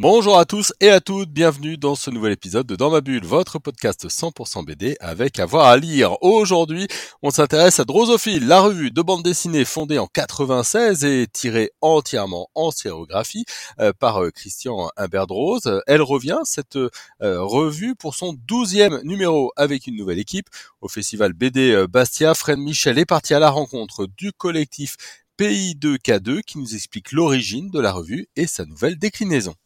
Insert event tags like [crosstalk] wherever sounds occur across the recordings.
Bonjour à tous et à toutes, bienvenue dans ce nouvel épisode de Dans ma bulle, votre podcast 100% BD avec avoir à lire. Aujourd'hui, on s'intéresse à Drosophile, la revue de bande dessinée fondée en 96 et tirée entièrement en sérigraphie euh, par euh, Christian Imberdrose. Elle revient, cette euh, revue, pour son douzième numéro avec une nouvelle équipe. Au festival BD Bastia, Fred Michel est parti à la rencontre du collectif Pays 2K2 qui nous explique l'origine de la revue et sa nouvelle déclinaison.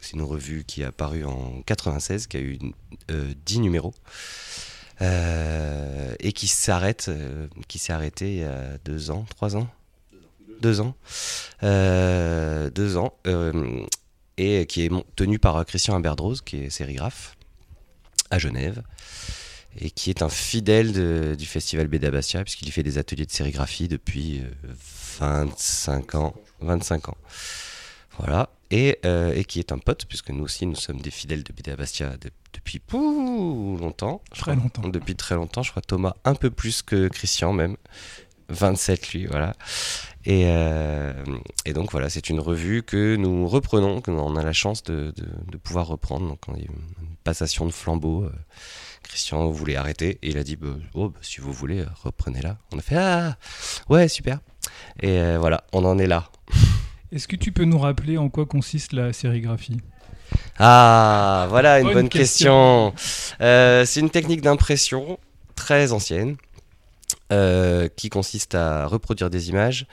C'est une revue qui est apparue en 96, qui a eu 10 numéros. Euh, et euh, qui s'est arrêté il y a deux ans, trois ans, deux ans, euh, deux ans, et qui est tenu par Christian Imberdrose, qui est sérigraphe à Genève, et qui est un fidèle du festival BD Bastia, puisqu'il fait des ateliers de sérigraphie depuis 25 ans, 25 ans. Voilà. Et, et, qui est un pote, puisque nous aussi nous sommes des fidèles de BD Bastia depuis longtemps. Très longtemps. Depuis très longtemps, je crois Thomas un peu plus que Christian même. 27 lui, voilà. Et, euh, et donc voilà, c'est une revue que nous reprenons, que on a la chance de, de, pouvoir reprendre. Donc on a une passation de flambeau. Euh, Christian voulait arrêter? Et il a dit bah, oh, bah, si vous voulez, reprenez-la. On a fait ah ouais super. Et euh, voilà, on en est là. Est-ce que tu peux nous rappeler en quoi consiste la sérigraphie? Ah, voilà une bonne, question. Euh, c'est une technique d'impression très ancienne euh, qui consiste à reproduire des images,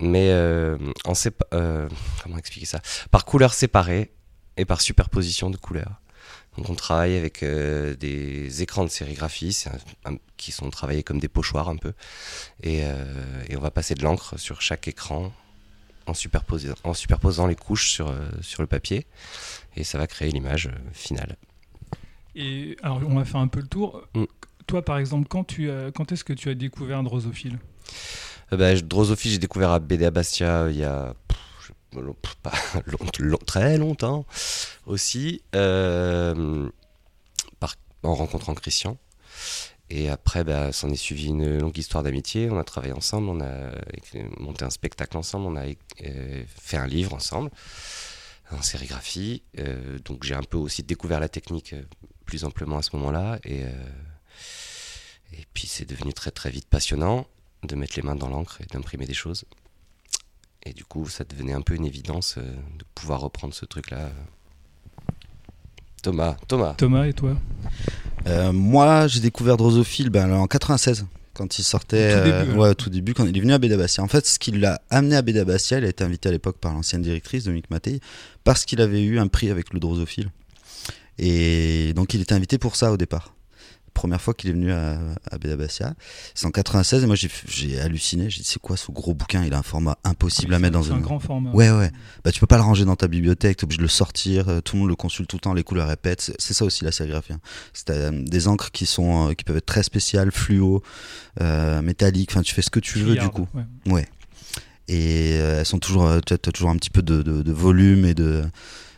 mais euh, en comment expliquer ça? Par couleurs séparées et par superposition de couleurs. Donc on travaille avec des écrans de sérigraphie qui sont travaillés comme des pochoirs un peu, et, et on va passer de l'encre sur chaque écran en superposant, en superposant les couches sur, sur le papier et ça va créer l'image euh, finale. Et alors, on va faire un peu le tour. Mm. Toi, par exemple, quand, tu quand est-ce que tu as découvert Drosophile? Euh, bah, Drosophile, j'ai découvert à BD Bastia il y a pas, [laughs] très longtemps aussi, euh, par, en rencontrant Christian. Et après, bah, s'en est suivi une longue histoire d'amitié. On a travaillé ensemble, on a monté un spectacle ensemble, on a fait un livre ensemble en sérigraphie. Euh, donc j'ai un peu aussi découvert la technique euh, plus amplement à ce moment-là. Et, euh, et puis c'est devenu très très vite passionnant de mettre les mains dans l'encre et d'imprimer des choses. Et du coup, ça devenait un peu une évidence de pouvoir reprendre ce truc-là. Thomas, Thomas. Thomas et toi? Moi, j'ai découvert Drosophile ben, en 96 quand il sortait, tout début, euh, ouais, tout début, quand il est venu à Bédabastia. En fait, ce qui l'a amené à Bédabastia, il a été invité à l'époque par l'ancienne directrice, Dominique Mattei, parce qu'il avait eu un prix avec le drosophile. Et donc, il était invité pour ça au départ première fois qu'il est venu à, à Bédabastia. C'est en 96 et moi j'ai halluciné. J'ai dit c'est quoi ce gros bouquin? Il a un format impossible à mettre dans un grand format. Ouais ouais. Bah tu peux pas le ranger dans ta bibliothèque. T'es obligé de le sortir. Euh, tout le monde le consulte tout le temps. Les couleurs répètent. C'est ça aussi la sérigraphie. Hein. C'est euh, des encres qui sont euh, qui peuvent être très spéciales, fluo, métalliques. Enfin tu fais ce que tu veux du coup. Ouais. Et elles sont toujours, tu as toujours un petit peu de, de volume et de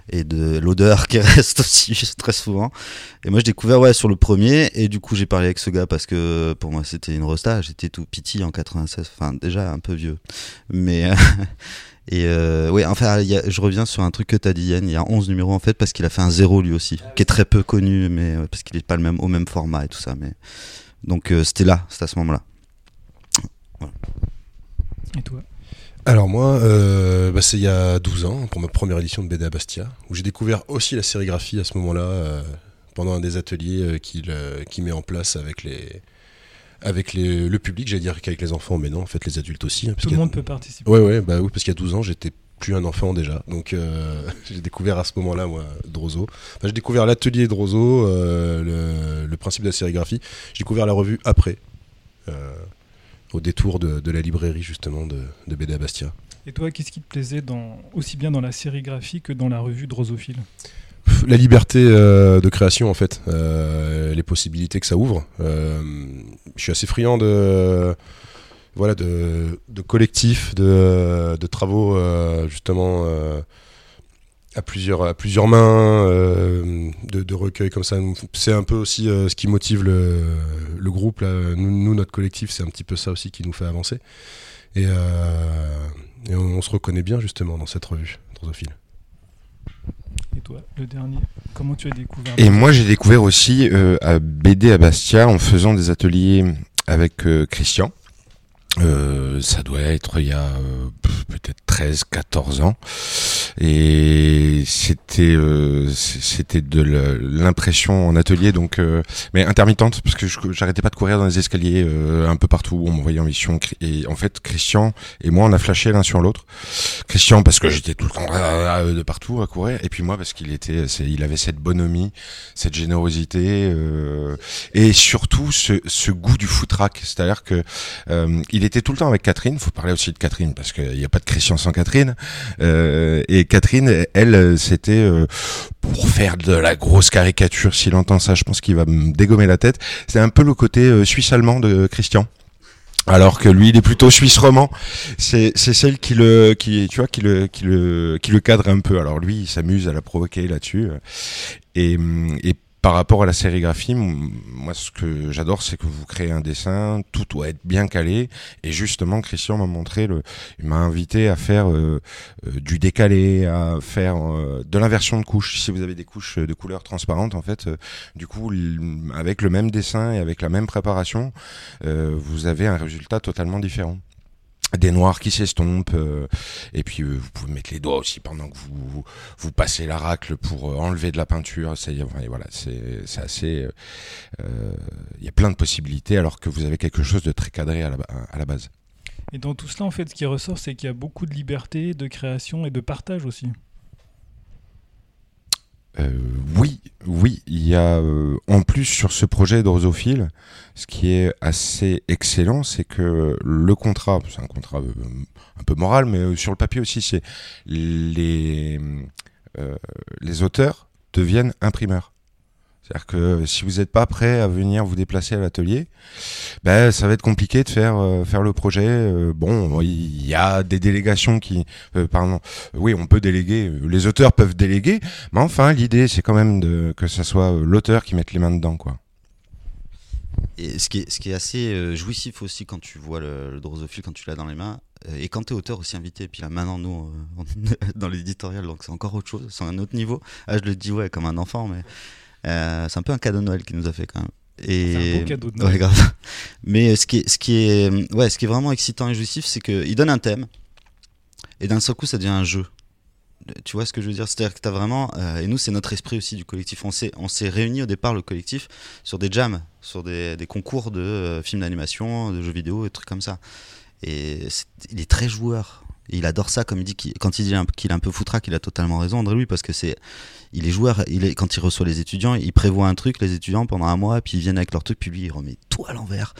et de l'odeur qui [laughs] reste aussi très souvent. Et moi, j'ai découvert ouais, sur le premier, et du coup, j'ai parlé avec ce gars parce que pour moi, c'était une resta. J'étais tout petit en 96, enfin, déjà un peu vieux. Mais. [laughs] et euh, ouais, enfin, je reviens sur un truc que tu as dit, Yann. Il y a 11 numéros en fait, parce qu'il a fait un zéro lui aussi, qui est très peu connu, mais euh, parce qu'il n'est pas le même, au même format et tout ça. Mais... Donc, euh, c'était là, c'était à ce moment-là. Et toi? Alors moi, euh, bah, c'est il y a 12 ans, pour ma première édition de BD à Bastia, où j'ai découvert aussi la sérigraphie à ce moment-là, euh, pendant un des ateliers euh, qu'il met en place avec les avec les, le public, j'allais dire qu'avec les enfants, mais non, en fait les adultes aussi. Hein, Tout le monde peut participer. Ouais, ouais, bah oui, parce qu'il y a 12 ans, j'étais plus un enfant déjà. Donc [laughs] j'ai découvert à ce moment-là, moi, Drozo. Enfin, j'ai découvert l'atelier Drozo, le, le, principe de la sérigraphie. J'ai découvert la revue après au détour de, la librairie justement de, de BD à Bastia. Et toi, qu'est-ce qui te plaisait dans, aussi bien dans la sérigraphie que dans la revue Drosophile? La liberté euh, de création en fait, euh, les possibilités que ça ouvre. Euh, je suis assez friand de, voilà, de, de collectifs, de, de travaux justement à plusieurs, à plusieurs mains, euh, de, de recueils comme ça. C'est un peu aussi euh, ce qui motive le, le groupe. Là. Nous, notre collectif, c'est un petit peu ça aussi qui nous fait avancer. Et, euh, et on, se reconnaît bien justement dans cette revue, Drosophile. Et toi, le dernier, comment tu as découvert Et moi, j'ai découvert aussi à BD à Bastia en faisant des ateliers avec Christian. Euh, ça doit être il y a euh, peut-être 13 14 ans. Et c'était euh, c'était de l'impression en atelier donc mais intermittente parce que j'arrêtais pas de courir dans les escaliers un peu partout où on m'envoyait en mission. Et en fait Christian et moi on a flashé l'un sur l'autre. Christian parce que j'étais tout le temps de partout à courir et puis moi parce qu'il était il avait cette bonhomie cette générosité et surtout ce, ce goût du footrack c'est-à-dire que il il était tout le temps avec Catherine. Faut parler aussi de Catherine parce qu'il n'y a pas de Christian sans Catherine. Euh, et Catherine, elle, c'était euh, pour faire de la grosse caricature. S'il entend ça, je pense qu'il va me dégommer la tête. C'est un peu le côté euh, suisse-allemand de Christian. Alors que lui, il est plutôt suisse roman. C'est celle qui le qui tu vois qui le qui le qui le cadre un peu. Alors lui, il s'amuse à la provoquer là-dessus. Et, et par rapport à la sérigraphie, moi ce que j'adore c'est que vous créez un dessin, tout doit être bien calé et justement Christian m'a montré le il m'a invité à faire euh, euh, du décalé, à faire euh, de l'inversion de couches. Si vous avez des couches de couleur transparente en fait, du coup avec le même dessin et avec la même préparation, vous avez un résultat totalement différent des noirs qui s'estompent euh, et puis euh, vous pouvez mettre les doigts aussi pendant que vous vous passez la racle pour euh, enlever de la peinture. C'est voilà c'est assez il y a plein de possibilités alors que vous avez quelque chose de très cadré à la, à la base. Et dans tout cela en fait ce qui ressort c'est qu'il y a beaucoup de liberté de création et de partage aussi euh, oui, oui, il y a euh, en plus sur ce projet d'Orzophile, ce qui est assez excellent, c'est que le contrat, c'est un contrat euh, un peu moral, mais sur le papier aussi, c'est les les auteurs deviennent imprimeurs. C'est-à-dire que si vous n'êtes pas prêt à venir vous déplacer à l'atelier, ben ça va être compliqué de faire euh, faire le projet. Euh, bon, il y a des délégations qui, euh, pardon, oui, on peut déléguer. Les auteurs peuvent déléguer, mais enfin l'idée c'est quand même de que ça soit l'auteur qui mette les mains dedans, quoi. Et ce qui est, ce qui est assez jouissif aussi quand tu vois le, le drosophile, quand tu l'as dans les mains, et quand tu es auteur aussi invité, puis là maintenant nous, [laughs] dans l'éditorial, donc c'est encore autre chose, c'est un autre niveau. Ah, je le dis ouais comme un enfant, mais euh, c'est un peu un cadeau de Noël qu'il nous a fait quand même. Et... un beau cadeau de Noël. Ouais, grave. [laughs] Mais ce qui est, ce qui est, ouais, ce qui est vraiment excitant et jouissif, c'est qu'il donne un thème, et d'un seul coup, ça devient un jeu. Tu vois ce que je veux dire? C'est-à-dire que tu as vraiment. Euh, et nous, c'est notre esprit aussi du collectif. On s'est, on s'est réunis au départ, le collectif, sur des jams, sur des, des concours de euh, films d'animation, de jeux vidéo, et trucs comme ça. Et il est très joueur. Il adore ça, comme il dit, quand il dit qu'il est un peu foutraque, il a totalement raison, André, lui, parce que c'est il est joueur, il est, quand il reçoit les étudiants, il prévoit un truc, les étudiants, pendant un mois, puis ils viennent avec leur truc, puis lui, il remet tout à l'envers.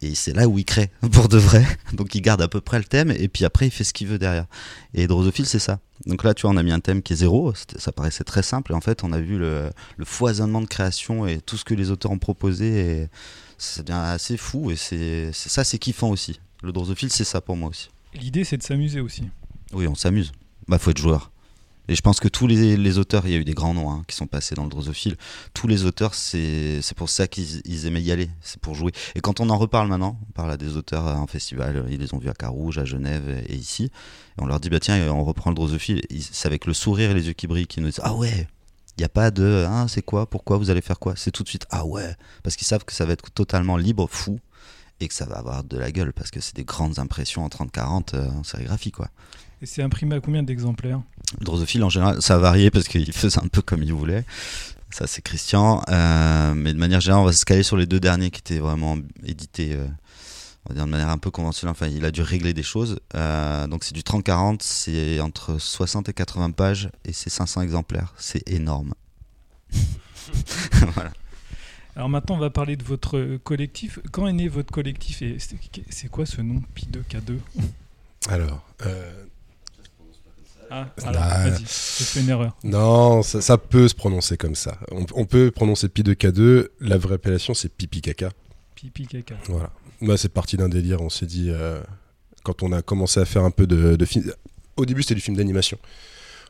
Et c'est là où il crée, [laughs] pour de vrai. Donc il garde à peu près le thème, et puis après, il fait ce qu'il veut derrière. Et Drosophile, c'est ça. Donc là, tu vois, on a mis un thème qui est zéro, ça paraissait très simple, et en fait, on a vu le, foisonnement de création et tout ce que les auteurs ont proposé, et ça devient assez fou, et c'est ça, c'est kiffant aussi. Le Drosophile, c'est ça pour moi aussi. L'idée, c'est de s'amuser aussi. Oui, on s'amuse. Bah, faut être joueur. Et je pense que tous les, auteurs, il y a eu des grands noms hein, qui sont passés dans le drosophile. Tous les auteurs, c'est pour ça qu'ils aimaient y aller, c'est pour jouer. Et quand on en reparle maintenant, on parle à des auteurs en festival, ils les ont vus à Carouge, à Genève et, ici. Et on leur dit, bah tiens, on reprend le drosophile. C'est avec le sourire et les yeux qui brillent qu'ils nous disent, ah ouais, il n'y a pas de hein, c'est quoi, pourquoi, vous allez faire quoi? C'est tout de suite ah ouais, parce qu'ils savent que ça va être totalement libre, fou, et que ça va avoir de la gueule, parce que c'est des grandes impressions en 30-40 euh, en sérigraphie. quoi. Et c'est imprimé à combien d'exemplaires? Drosophile, en général, ça a varié parce qu'il faisait un peu comme il voulait. Ça, c'est Christian. Euh, mais de manière générale, on va se caler sur les deux derniers qui étaient vraiment édités euh, on va dire de manière un peu conventionnelle. Enfin, il a dû régler des choses. Euh, donc, c'est du 30-40, c'est entre 60 et 80 pages et c'est 500 exemplaires. C'est énorme. [laughs] voilà. Alors maintenant, on va parler de votre collectif. Quand est né votre collectif et c'est quoi ce nom Pi2K2 Alors, ah, alors, vas-y, j'ai fait une erreur. Non, ça, peut se prononcer comme ça. On, peut prononcer pi de K2. La vraie appellation, c'est pipi caca. Pipi caca. Voilà. Bah, c'est parti d'un délire. On s'est dit, euh, quand on a commencé à faire un peu de, de film. Au début, c'était du film d'animation.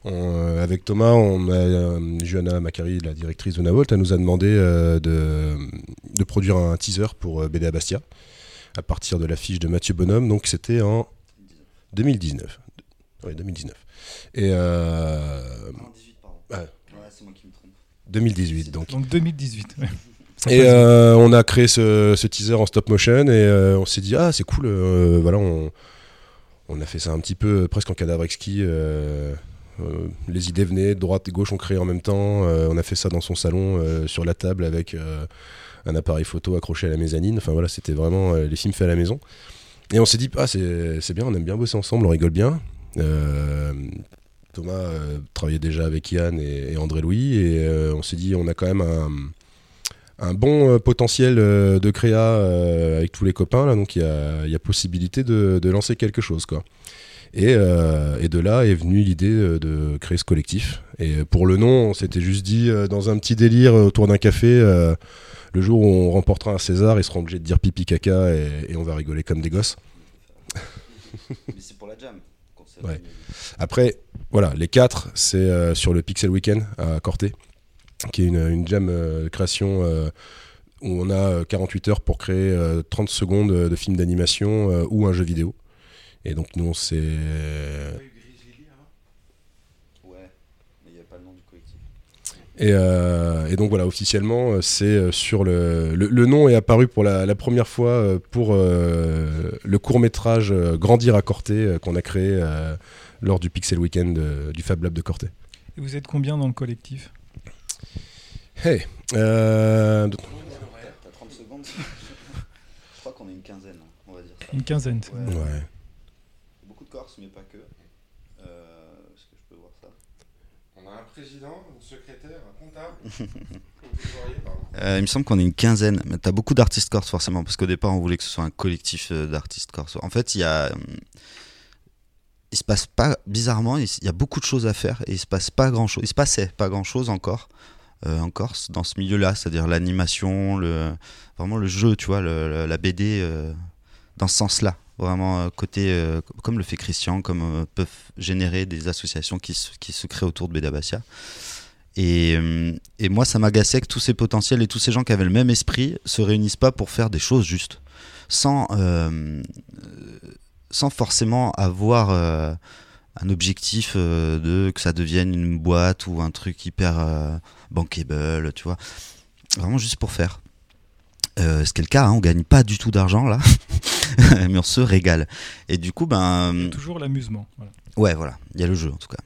On, euh, avec Thomas, on a, euh, Johanna Macari, la directrice de Navolt, elle nous a demandé euh, de, de produire un teaser pour euh, BD à Bastia, à partir de l'affiche de Mathieu Bonhomme. Donc c'était en 2019. Oui, 2019. Et euh, Ouais. 2018, donc. Donc 2018. ouais. Et euh, on a créé ce, ce teaser en stop motion et euh, on s'est dit ah c'est cool euh, voilà on, on a fait ça un petit peu presque en cadavre exquis les idées venaient droite et gauche on créait en même temps. Euh, on a fait ça dans son salon euh, sur la table avec euh, un appareil photo accroché à la mezzanine. Enfin voilà c'était vraiment euh, les films faits à la maison. Et on s'est dit ah c'est bien on aime bien bosser ensemble on rigole bien. Euh, Thomas euh, travaillait déjà avec Yann et, et André Louis. Et euh, on s'est dit on a quand même un bon euh, potentiel euh, de créa euh, avec tous les copains là. Donc il y a, il y a possibilité de, de lancer quelque chose quoi et, euh, et de là est venue l'idée euh, de créer ce collectif et pour le nom on s'était juste dit euh, dans un petit délire autour d'un café euh, le jour où on remportera un César ils seront obligés de dire pipi caca et, et on va rigoler comme des gosses [laughs] Mais c'est pour la jam. Ouais. Après, voilà, les quatre, c'est euh, sur le Pixel Weekend à Corté, qui est une, une jam euh, création euh, où on a euh, 48 heures pour créer euh, 30 secondes de film d'animation ou un jeu vidéo. Et donc nous, on s'est... Ouais, mais il n'y a pas le nom du collectif. Et, euh, et donc voilà, officiellement, euh, c'est euh, sur le, le... le nom est apparu pour la, la première fois euh, pour euh, le court-métrage euh, Grandir à Corté qu'on a créé euh, lors du Pixel Weekend du Fab Lab de Corté. Et vous êtes combien dans le collectif? Hey euh, T'as 30 secondes Je crois qu'on est une quinzaine, hein, on va dire ça. Une quinzaine. c'est Ouais. Ouais. Corses, mais pas que. Euh, Est-ce que je peux voir ça? On a un président, une secrétaire, un comptable. [laughs] Euh, il me semble qu'on est une quinzaine, mais t'as beaucoup d'artistes corses forcément, parce qu'au départ on voulait que ce soit un collectif euh, d'artistes corses. En fait, il y a, il se passe pas bizarrement, il y a beaucoup de choses à faire et il se passe pas grand chose. Il se passait pas grand chose encore euh, en Corse dans ce milieu-là, c'est-à-dire l'animation, le vraiment le jeu, tu vois, le- le- la BD euh, dans ce sens-là. Vraiment euh, côté euh, comme le fait Christian, comme euh, peuvent générer des associations qui se, qui se créent autour de Bédabatia. Et, et moi, ça m'agaçait que tous ces potentiels et tous ces gens qui avaient le même esprit se réunissent pas pour faire des choses justes, sans, sans forcément avoir un objectif de que ça devienne une boîte ou un truc hyper euh, bankable, tu vois. Vraiment juste pour faire. Ce qui est le cas, hein, on gagne pas du tout d'argent là, [laughs] [laughs] mais on se régale. Et du coup, ben, Il y a toujours l'amusement. voilà. Ouais, voilà, il y a le jeu en tout cas.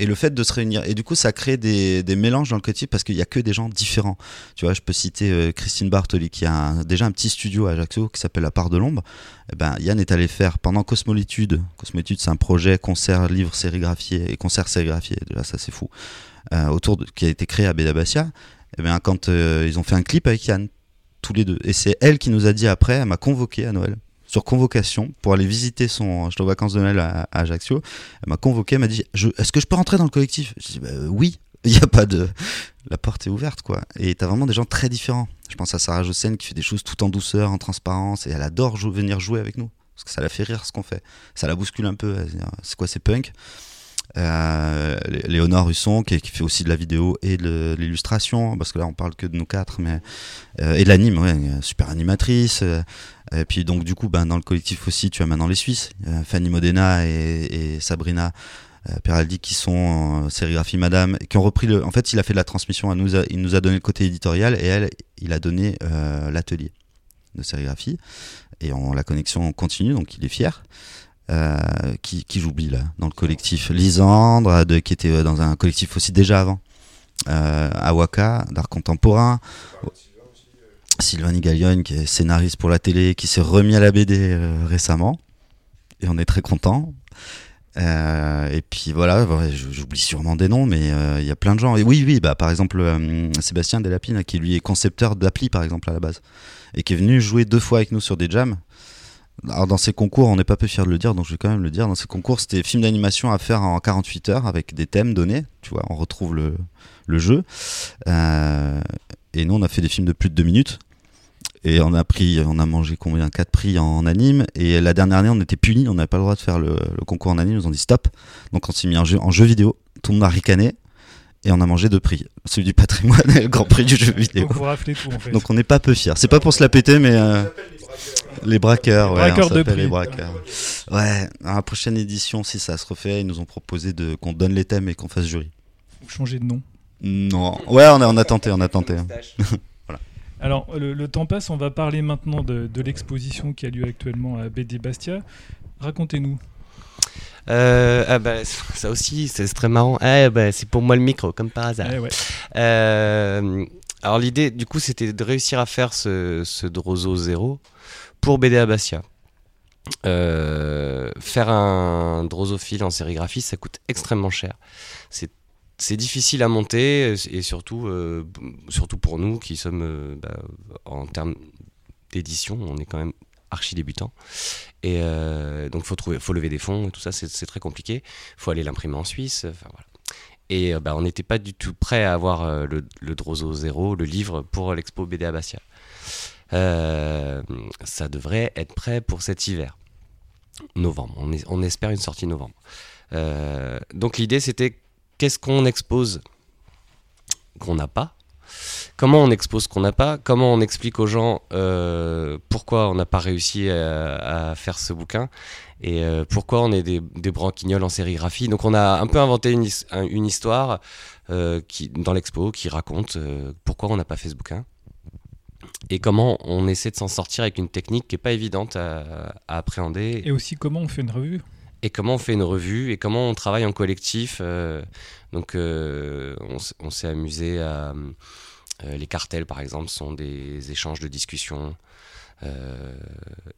Et le fait de se réunir, et du coup, ça crée des, des mélanges dans le collectif parce qu'il n'y a que des gens différents. Tu vois, je peux citer euh, Christine Bartoli qui a un- déjà un petit studio à Ajaccio qui s'appelle La Part de l'Ombre. Eh ben, Yann est allé faire pendant Cosmolitude. Cosmolitude, c'est un projet concert, livre sérigraphié et concert sérigraphié. Déjà, ça c'est fou. Euh, autour de, qui a été créé à Bédabasia. Et ben, quand euh, ils ont fait un clip avec Yann, tous les deux. Et c'est elle qui nous a dit après, elle m'a convoqué à Noël sur convocation pour aller visiter son j'étais aux vacances de Noël à, Ajaccio elle m'a convoqué, elle m'a dit Est-ce que je peux rentrer dans le collectif? Je dis bah, Oui, [laughs] il n'y a pas de. La porte est ouverte, quoi. Et t'as vraiment des gens très différents. Je pense à Sarah Jossen qui fait des choses tout en douceur, en transparence, et elle adore venir jouer avec nous. Parce que ça la fait rire ce qu'on fait. Ça la bouscule un peu. Ah, C'est quoi, c'est punk? Euh, Lé- Léonore Husson qui, fait aussi de la vidéo et de l'illustration parce que là on parle que de nous quatre mais euh, et de l'anime ouais super animatrice euh, et puis donc du coup ben, dans le collectif aussi tu as maintenant les Suisses. Euh, Fanny Modena et, Sabrina euh, Peraldi qui sont euh, sérigraphie Madame qui ont repris le en fait il a fait de la transmission à nous a- il nous a donné le côté éditorial et elle il a donné euh, l'atelier de sérigraphie. Et on, la connexion continue donc il est fier. Euh, qui, qui j'oublie là dans le collectif Lisandre euh, qui était euh, dans un collectif aussi déjà avant euh, Awaka d'art contemporain Sylvain Gaglione qui est scénariste pour la télé qui s'est remis à la BD euh, récemment et on est très content euh, et puis voilà, j'oublie sûrement des noms, mais euh, il y a plein de gens. Et oui, oui, bah, par exemple, Sébastien Delapine, qui lui est concepteur d'appli, par exemple, à la base, et qui est venu jouer deux fois avec nous sur des jams. Alors, dans ces concours, on n'est pas peu fier de le dire, donc je vais quand même le dire. Dans ces concours, c'était film d'animation à faire en 48 heures avec des thèmes donnés. Tu vois, on retrouve le, le jeu. Et nous, on a fait des films de plus de deux minutes. Et on a pris, on a mangé combien? Quatre prix en anime. Et la dernière année, on était punis, on n'avait pas le droit de faire le, le concours en anime. Ils nous ont dit stop. Donc on s'est mis en jeu, en jeu vidéo. Tout le monde a ricané. Et on a mangé deux prix. Celui du patrimoine et le grand prix du jeu vidéo. Donc vous raflez tout en fait. Donc on n'est pas peu fiers. C'est pas pour se la péter, mais euh, les braqueurs, ouais, braqueurs on de s'appelle prix. les braqueurs. Ouais, à la prochaine édition, si ça se refait, ils nous ont proposé de qu'on donne les thèmes et qu'on fasse jury. Vous changez de nom. Non, ouais, on a, on a tenté, on a tenté. [laughs] Alors, le, le temps passe, on va parler maintenant de, de l'exposition qui a lieu actuellement à BD Bastia. Racontez-nous. Euh, ah bah, ça aussi, c'est très marrant. Ah, bah, c'est pour moi le micro, comme par hasard. Eh ouais. Euh, alors l'idée, du coup, c'était de réussir à faire ce, ce Drozo 0 pour BD à Bastia. Euh, faire un drosophile en sérigraphie, ça coûte extrêmement cher. C'est c'est difficile à monter et surtout, euh, surtout pour nous qui sommes euh, bah, en termes d'édition, on est quand même archi débutant. Et euh, donc faut trouver, faut lever des fonds et tout ça, c'est très compliqué. faut aller l'imprimer en Suisse. Et euh, bah, on n'était pas du tout prêt à avoir euh, le, le Drozo 0, le livre pour l'expo BD à. Euh, ça devrait être prêt pour cet hiver. Novembre. On, es- on espère une sortie novembre. Euh, donc l'idée c'était qu'est-ce qu'on expose qu'on n'a pas? Comment on expose ce qu'on n'a pas? Comment on explique aux gens euh, pourquoi on n'a pas réussi à, faire ce bouquin? Et euh, pourquoi on est des, des branquignoles en sérigraphie? Donc on a un peu inventé une, his- un- une histoire euh, qui, dans l'expo qui raconte pourquoi on n'a pas fait ce bouquin. Et comment on essaie de s'en sortir avec une technique qui n'est pas évidente à appréhender. Et aussi, comment on fait une revue? Et comment on fait une revue et comment on travaille en collectif. euh, donc, euh, on, s'est amusé à. euh, les cartels, par exemple, sont des échanges de discussions. euh,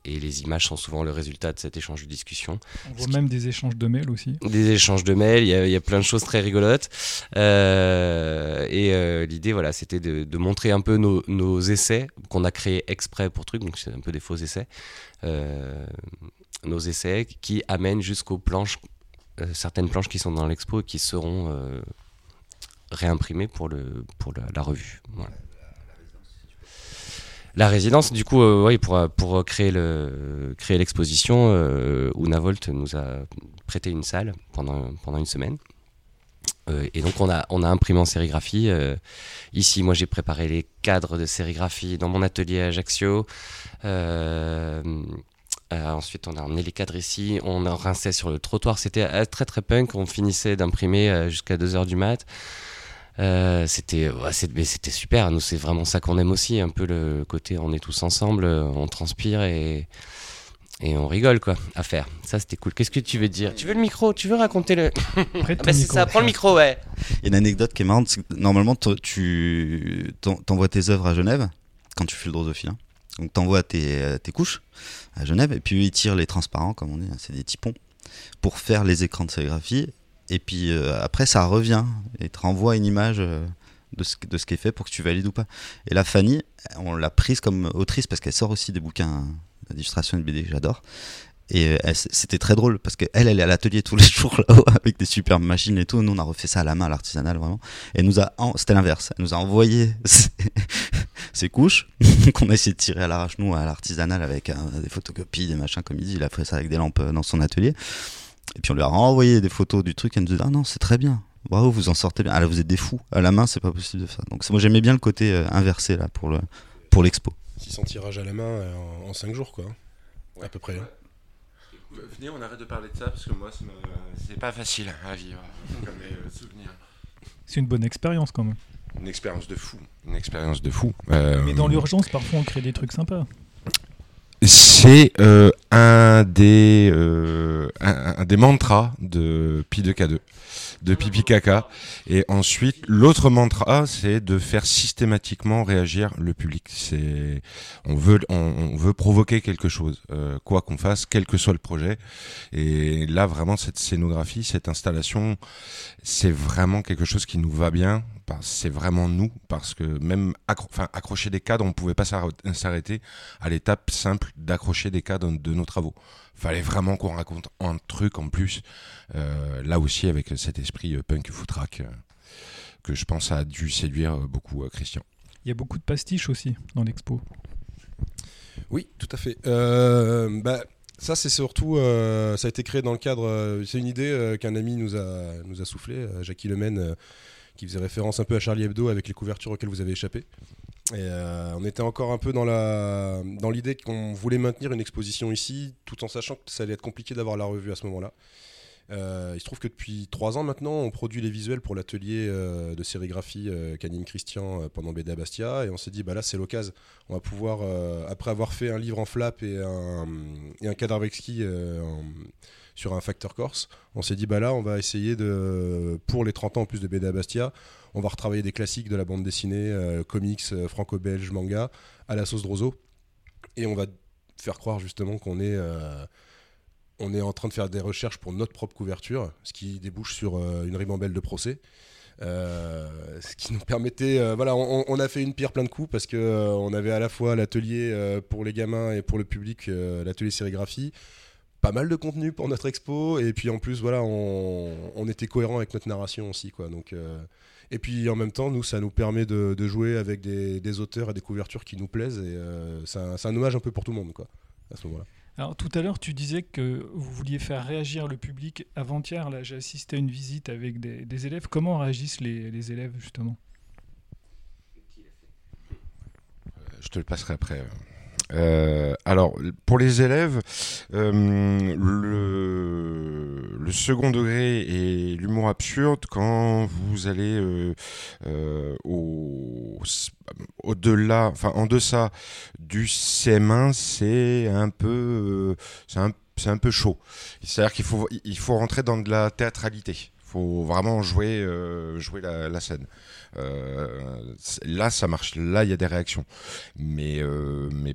et les images sont souvent le résultat de cet échange de discussion. On voit même des échanges de mails aussi. Des échanges de mails, il y a, il y a plein de choses très rigolotes. Et l'idée, voilà, c'était de, de montrer un peu nos, nos essais qu'on a créés exprès pour truc, donc c'est un peu des faux essais. Nos essais qui amènent jusqu'aux planches, euh, certaines planches qui sont dans l'expo et qui seront euh, réimprimées pour, le, pour la, revue. La résidence, du coup, euh, ouais, pour, pour créer le l'exposition, euh, Unavolt nous a prêté une salle pendant, pendant une semaine. Et donc on a, on a imprimé en sérigraphie. Ici, moi j'ai préparé les cadres de sérigraphie dans mon atelier à Ajaccio. Euh, ensuite, on a emmené les cadres ici. On en rinçait sur le trottoir. C'était euh, très très punk. On finissait d'imprimer euh, jusqu'à 2h du mat. Euh, c'était ouais, c'est- mais c'était super. Nous, c'est vraiment ça qu'on aime aussi. Un peu le côté on est tous ensemble, on transpire et, et on rigole quoi à faire. Ça, c'était cool. Qu'est-ce que tu veux dire? Tu veux le micro? Tu veux raconter le. Prête [laughs] Ah bah, c'est ça, prends le micro, ouais. Il y a une anecdote qui est marrante, c'est que normalement tu t'en- t'envoies tes œuvres à Genève quand tu fais le drosophile. hein. Donc t'envoies tes, euh, tes couches à Genève et puis ils tirent les transparents comme on dit, hein, c'est des typons pour faire les écrans de sérigraphie et puis euh, après ça revient et te renvoie une image euh, de ce, de qui est fait pour que tu valides ou pas. Et là Fanny, on l'a prise comme autrice parce qu'elle sort aussi des bouquins d'illustration de BD que j'adore. Et euh, c'était très drôle parce qu'elle, elle est à l'atelier tous les [laughs] jours là-haut avec des superbes machines et tout. Nous, on a refait ça à la main, à l'artisanal vraiment. Et nous a, en- c'était l'inverse. Elle nous a envoyé [laughs] ses, ses couches [laughs] qu'on a essayé de tirer à l'arrache nous à l'artisanal avec euh, des photocopies, des machins comme il dit. Il a fait ça avec des lampes euh, dans son atelier. Et puis on lui a renvoyé des photos du truc. Elle nous a dit ah non c'est très bien. Bravo, vous en sortez bien. Ah là, vous êtes des fous. À la main, c'est pas possible de faire. Donc moi j'aimais bien le côté euh, inversé là pour le pour l'expo. 600 tirages à la main euh, en, 5 jours, quoi. À peu près. Venez, on arrête de parler de ça parce que moi, c'est pas facile à vivre comme les souvenirs. C'est une bonne expérience quand même. Une expérience de fou. Une expérience de fou. Euh, Mais dans l'urgence, parfois on crée des trucs sympas. C'est euh, un des euh, un, un des mantras de Pi 2K2, de Pipi Caca. Et ensuite, l'autre mantra, c'est de faire systématiquement réagir le public. C'est on veut on, veut provoquer quelque chose, euh, quoi qu'on fasse, quel que soit le projet. Et là, vraiment, cette scénographie, cette installation, c'est vraiment quelque chose qui nous va bien. C'est vraiment nous, parce que même accro- enfin, accrocher des cadres, on pouvait pas s'arr- s'arrêter à l'étape simple d'accrocher des cadres de nos travaux. Fallait vraiment qu'on raconte un truc en plus, euh, là aussi avec cet esprit euh, punk footrack euh, que je pense a dû séduire euh, beaucoup euh, Christian. Il y a beaucoup de pastiches aussi dans l'expo. Oui, tout à fait. Euh, bah, ça, c'est surtout, euh, ça a été créé dans le cadre, euh, c'est une idée euh, qu'un ami nous a, nous a soufflé, euh, Jackie Lemaine, euh, qui faisait référence un peu à Charlie Hebdo avec les couvertures auxquelles vous avez échappé. Euh, on était encore un peu dans la l'idée qu'on voulait maintenir une exposition ici, tout en sachant que ça allait être compliqué d'avoir la revue à ce moment-là. Euh, il se trouve que depuis trois ans maintenant, on produit les visuels pour l'atelier euh, de sérigraphie qu'anime Christian pendant BD à Bastia, et on s'est dit bah là c'est l'occasion. On va pouvoir, après avoir fait un livre en flap et un, et un ski euh, en- sur un facteur corse, on s'est dit bah là on va essayer de, pour les 30 ans en plus de BD Bastia, on va retravailler des classiques de la bande dessinée, euh, comics, euh, franco-belge, manga, à la sauce Drozo, et on va faire croire justement qu'on est euh, on est en train de faire des recherches pour notre propre couverture, ce qui débouche sur une ribambelle de procès. Ce qui nous permettait, voilà, on, a fait une pierre plein de coups parce que on avait à la fois l'atelier pour les gamins et pour le public, l'atelier sérigraphie, pas mal de contenu pour notre expo et puis en plus voilà, on, on était cohérent avec notre narration aussi quoi. Donc euh, et puis en même temps, nous, ça nous permet de, de jouer avec des, des auteurs et des couvertures qui nous plaisent et euh, c'est un, hommage un peu pour tout le monde quoi à ce moment-là. Alors tout à l'heure, tu disais que vous vouliez faire réagir le public. Avant-hier, là, j'ai assisté à une visite avec des, des élèves. Comment réagissent les, les élèves justement? Je te le passerai après. Euh, alors, pour les élèves, euh, le, le second degré et l'humour absurde, quand vous allez euh, euh, au, au-delà, enfin en deçà du CM1, c'est un peu, euh, c'est un, un peu chaud. C'est-à-dire qu'il faut, il faut rentrer dans de la théâtralité. Il faut vraiment jouer, euh, jouer la scène. Euh, là, ça marche. Là, il y a des réactions. Mais, euh, mais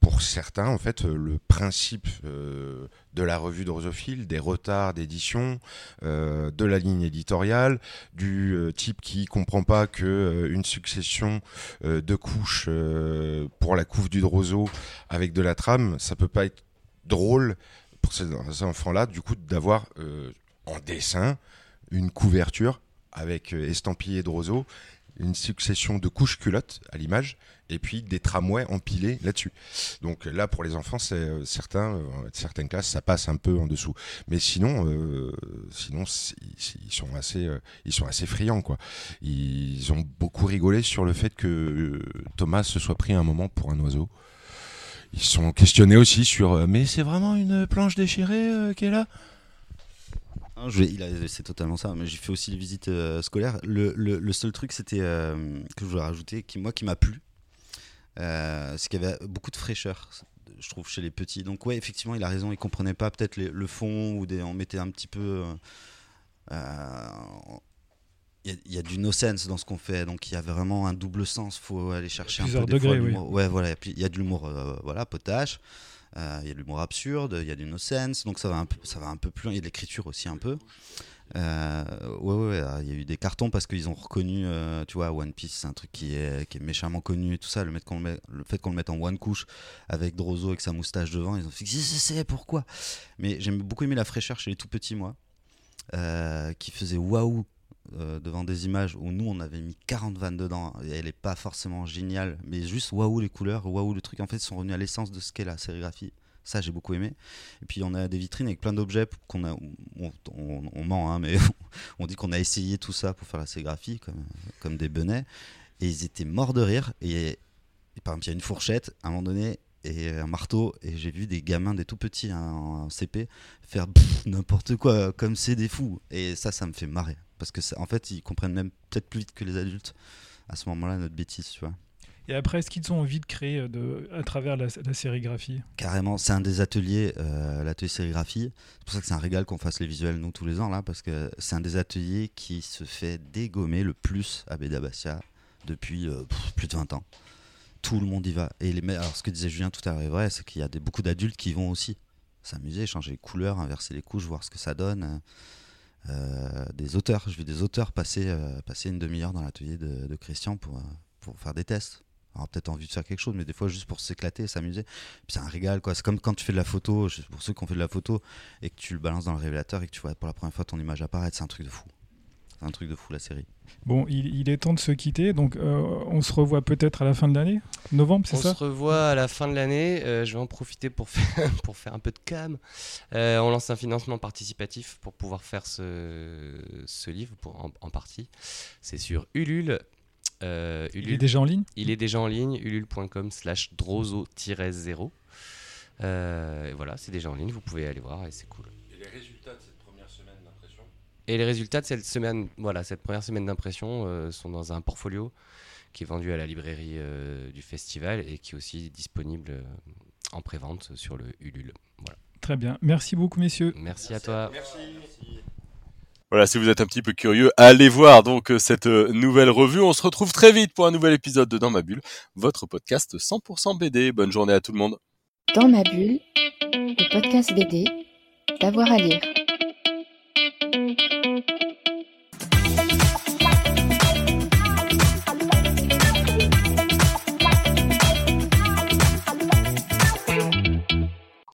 pour certains, en fait, le principe euh, de la revue Drosophile, des retards d'édition, de la ligne éditoriale, du type qui comprend pas que une succession de couches pour la couve du Droso avec de la trame, ça peut pas être drôle pour ces, enfants-là, du coup, d'avoir en dessin une couverture avec euh, estampillé Droso, une succession de couches culottes à l'image, et puis des tramways empilés là-dessus. Donc là, pour les enfants, c'est euh, certains, euh, certaines classes, ça passe un peu en dessous. Mais sinon, sinon, ils sont assez, ils sont assez friands, quoi. Ils ont beaucoup rigolé sur le fait que Thomas se soit pris un moment pour un oiseau. Ils sont questionnés aussi sur, mais c'est vraiment une planche déchirée euh, qui est là? Je vais- il a- c'est totalement ça. Mais j'ai fait aussi les visites euh, scolaires. Le, le- le seul truc, c'était euh, que je voulais rajouter, qui moi qui m'a plu, euh, c'est qu'il y avait beaucoup de fraîcheur. Je trouve chez les petits. Donc ouais, effectivement, il a raison. Il comprenait pas peut-être les- le fond ou des, on mettait un petit peu. il y, a- il y a du no sense dans ce qu'on fait, donc il y a vraiment un double sens. Faut aller chercher un peu des fois oui. Ouais, voilà. Il y a de l'humour, voilà, potache. Euh, Il y a de l'humour absurde, il y a du no donc ça va un peu, ça va un peu plus. Il y a de l'écriture aussi un peu. Euh, ouais, il y a eu des cartons parce qu'ils ont reconnu, euh, tu vois, One Piece, c'est un truc qui est, méchamment connu et tout ça. Le, fait qu'on le mette en one couche avec Drozo avec sa moustache devant, ils ont fait, c'est, pourquoi? Mais j'aime beaucoup aimé la fraîcheur chez les tout petits, moi, euh, qui faisait waouh euh, devant des images où nous on avait mis 40 vannes dedans et elle est pas forcément géniale, mais juste waouh les couleurs, waouh le truc. En fait, ils sont revenus à l'essence de ce qu'est la sérigraphie. Ça, j'ai beaucoup aimé. Et puis, on a des vitrines avec plein d'objets qu'on a. On, ment, hein, mais [laughs] on dit qu'on a essayé tout ça pour faire la sérigraphie, comme, comme des benets. Et ils étaient morts de rire. Et, par exemple, il y a une fourchette, à un moment donné, et un marteau. Et j'ai vu des gamins, des tout petits hein, en CP, faire n'importe quoi, comme c'est des fous. Et ça, ça me fait marrer. Parce que, ça- en fait, ils comprennent même peut-être plus vite que les adultes à ce moment-là notre bêtise, tu vois. Et après, est-ce qu'ils ont envie de créer euh, de, à travers la, la sérigraphie? Carrément, c'est un des ateliers, euh, l'atelier sérigraphie. C'est pour ça que c'est un régal qu'on fasse les visuels, nous, tous les ans, là, parce que c'est un des ateliers qui se fait dégommer le plus à Béda Bastia depuis euh, pff, plus de 20 ans. Tout le monde y va. Et les, alors, ce que disait Julien tout à l'heure est vrai, c'est qu'il y a des, beaucoup d'adultes qui vont aussi s'amuser, changer les couleurs, inverser les couches, voir ce que ça donne. Euh, des auteurs, j'ai vu des auteurs passer, euh, passer une demi-heure dans l'atelier de, Christian pour, euh, pour faire des tests. Alors peut-être envie de faire quelque chose, mais des fois juste pour s'éclater, s'amuser. C'est un régal, quoi. C'est comme quand tu fais de la photo, je- pour ceux qui ont fait de la photo, et que tu le balances dans le révélateur et que tu vois pour la première fois ton image apparaître, c'est un truc de fou. C'est un truc de fou la série. Bon, il, il est temps de se quitter, donc euh, on se revoit peut-être à la fin de l'année, novembre, c'est On ça se revoit à la fin de l'année. Euh, je vais en profiter pour faire, [laughs] pour faire un peu de cam. Euh, on lance un financement participatif pour pouvoir faire ce, ce livre pour, en, en partie. C'est sur Ulule. Euh, Il est Ulule- déjà en ligne il est déjà en ligne, ulule.com slash drozo-0. Euh, et voilà, c'est déjà en ligne, vous pouvez aller voir et c'est cool. Et les résultats de cette Et les résultats de cette semaine, voilà, cette première semaine d'impression euh, sont dans un portfolio qui est vendu à la librairie euh, du festival et qui est aussi disponible euh, en prévente sur le Ulule. Voilà. Très bien. Merci beaucoup, messieurs. Merci, à toi. Voilà, si vous êtes un petit peu curieux, allez voir donc cette nouvelle revue. On se retrouve très vite pour un nouvel épisode de Dans ma bulle, votre podcast 100% BD. Bonne journée à tout le monde. Dans ma bulle, le podcast BD, d'avoir à lire. Música